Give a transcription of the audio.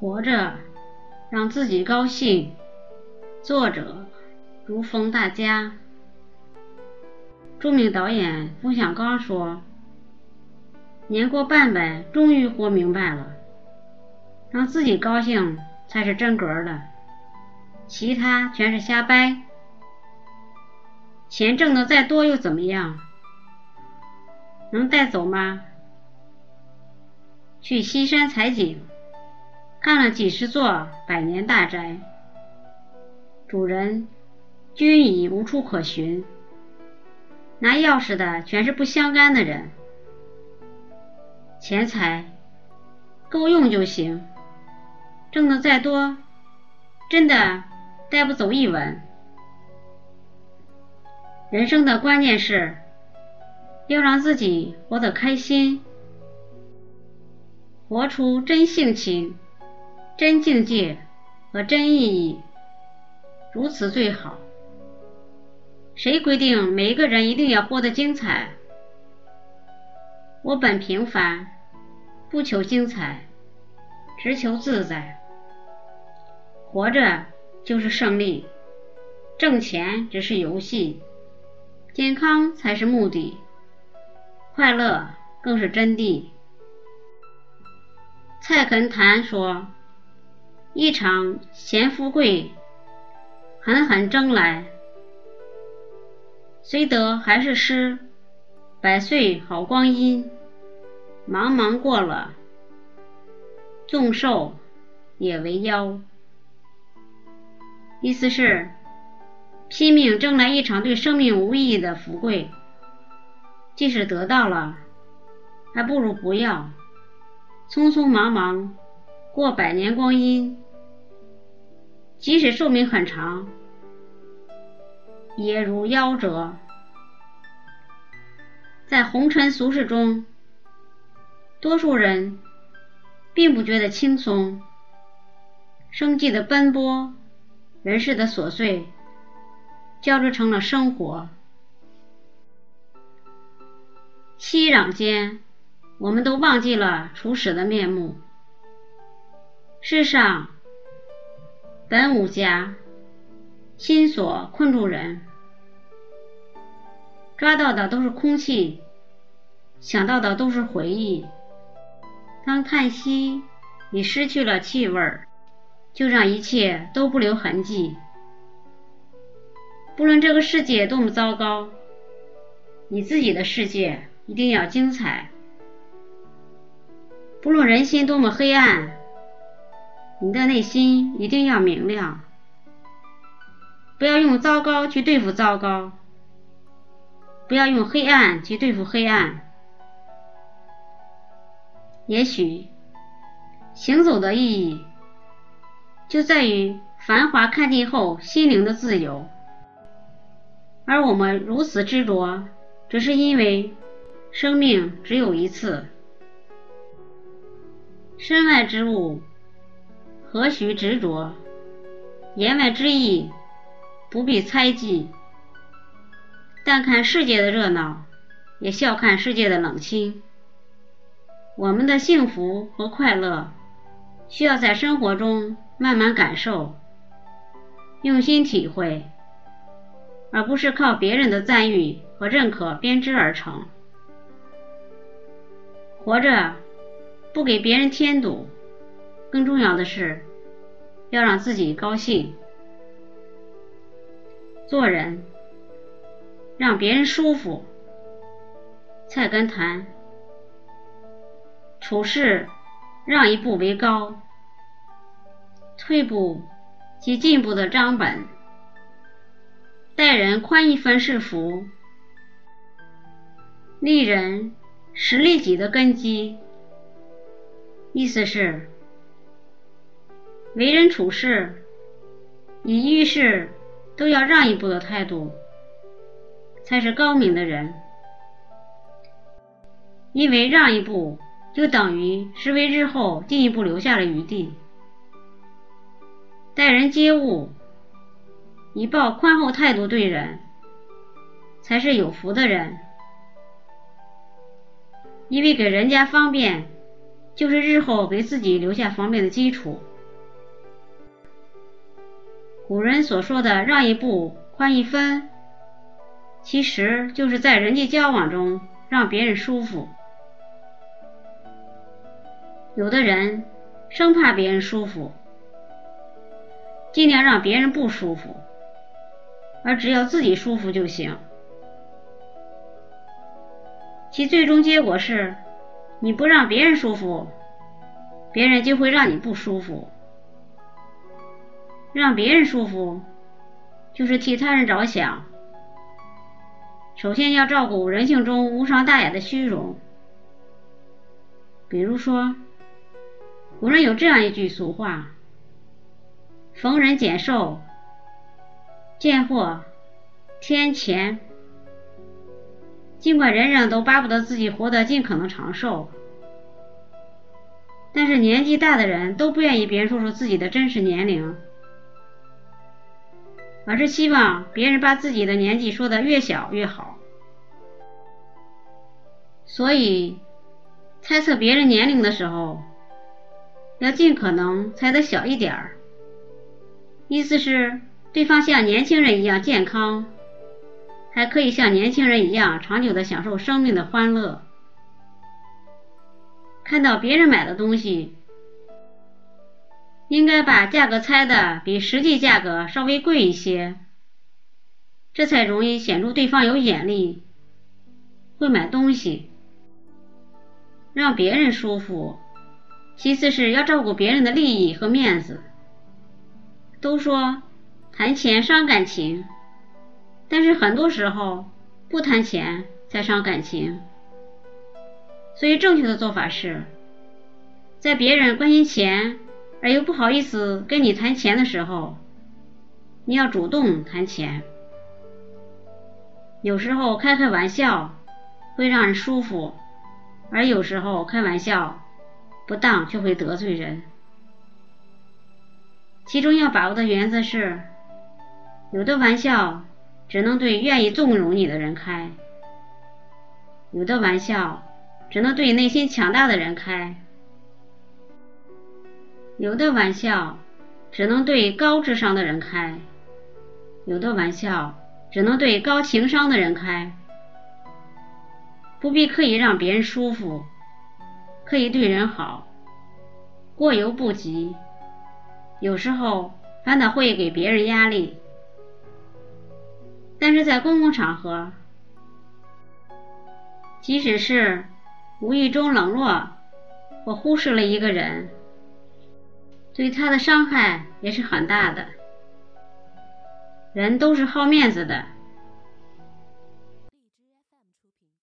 活着，让自己高兴。作者：如风大家。著名导演冯小刚说：“年过半百，终于活明白了，让自己高兴才是真格的，其他全是瞎掰。钱挣的再多又怎么样？能带走吗？去西山采景。”看了几十座百年大宅，主人均已无处可寻。拿钥匙的全是不相干的人，钱财够用就行，挣的再多，真的带不走一文。人生的关键是要让自己活得开心，活出真性情。真境界和真意义，如此最好。谁规定每一个人一定要活得精彩？我本平凡，不求精彩，只求自在。活着就是胜利，挣钱只是游戏，健康才是目的，快乐更是真谛。蔡根谭说。一场闲富贵，狠狠争来，虽得还是失。百岁好光阴，茫茫过了，纵寿也为妖。意思是，拼命争来一场对生命无意义的富贵，即使得到了，还不如不要。匆匆忙忙。过百年光阴，即使寿命很长，也如夭折。在红尘俗世中，多数人并不觉得轻松，生计的奔波，人世的琐碎，交织成了生活。熙攘间，我们都忘记了初始的面目。世上本无家，心所困住人，抓到的都是空气，想到的都是回忆。当叹息你失去了气味，就让一切都不留痕迹。不论这个世界多么糟糕，你自己的世界一定要精彩。不论人心多么黑暗。你的内心一定要明亮，不要用糟糕去对付糟糕，不要用黑暗去对付黑暗。也许，行走的意义就在于繁华看尽后心灵的自由，而我们如此执着，只是因为生命只有一次，身外之物。何须执着？言外之意不必猜忌。但看世界的热闹，也笑看世界的冷清。我们的幸福和快乐，需要在生活中慢慢感受，用心体会，而不是靠别人的赞誉和认可编织而成。活着，不给别人添堵。更重要的是，要让自己高兴。做人，让别人舒服。菜根谭。处事，让一步为高。退步即进步的章本。待人宽一分是福。利人是利己的根基。意思是。为人处事，以遇事都要让一步的态度，才是高明的人。因为让一步，就等于是为日后进一步留下了余地。待人接物，以抱宽厚态度对人，才是有福的人。因为给人家方便，就是日后给自己留下方便的基础。古人所说的“让一步，宽一分”，其实就是在人际交往中让别人舒服。有的人生怕别人舒服，尽量让别人不舒服，而只要自己舒服就行。其最终结果是，你不让别人舒服，别人就会让你不舒服。让别人舒服，就是替他人着想。首先要照顾人性中无伤大雅的虚荣，比如说。古人有这样一句俗话：“逢人减寿，见货添钱。”尽管人人都巴不得自己活得尽可能长寿，但是年纪大的人都不愿意别人说出自己的真实年龄，而是希望别人把自己的年纪说的越小越好。所以，猜测别人年龄的时候。要尽可能猜得小一点儿，意思是对方像年轻人一样健康，还可以像年轻人一样长久的享受生命的欢乐。看到别人买的东西，应该把价格猜的比实际价格稍微贵一些，这才容易显出对方有眼力，会买东西，让别人舒服。其次是要照顾别人的利益和面子。都说谈钱伤感情，但是很多时候不谈钱才伤感情。所以正确的做法是，在别人关心钱而又不好意思跟你谈钱的时候，你要主动谈钱。有时候开开玩笑会让人舒服，而有时候开玩笑。不当就会得罪人，其中要把握的原则是：有的玩笑只能对愿意纵容你的人开，有的玩笑只能对内心强大的人开，有的玩笑只能对高智商的人开，有的玩笑只能对高情商的人开。不必刻意让别人舒服。可以对人好，过犹不及。有时候反倒会给别人压力。但是在公共场合，即使是无意中冷落或忽视了一个人，对他的伤害也是很大的。人都是好面子的。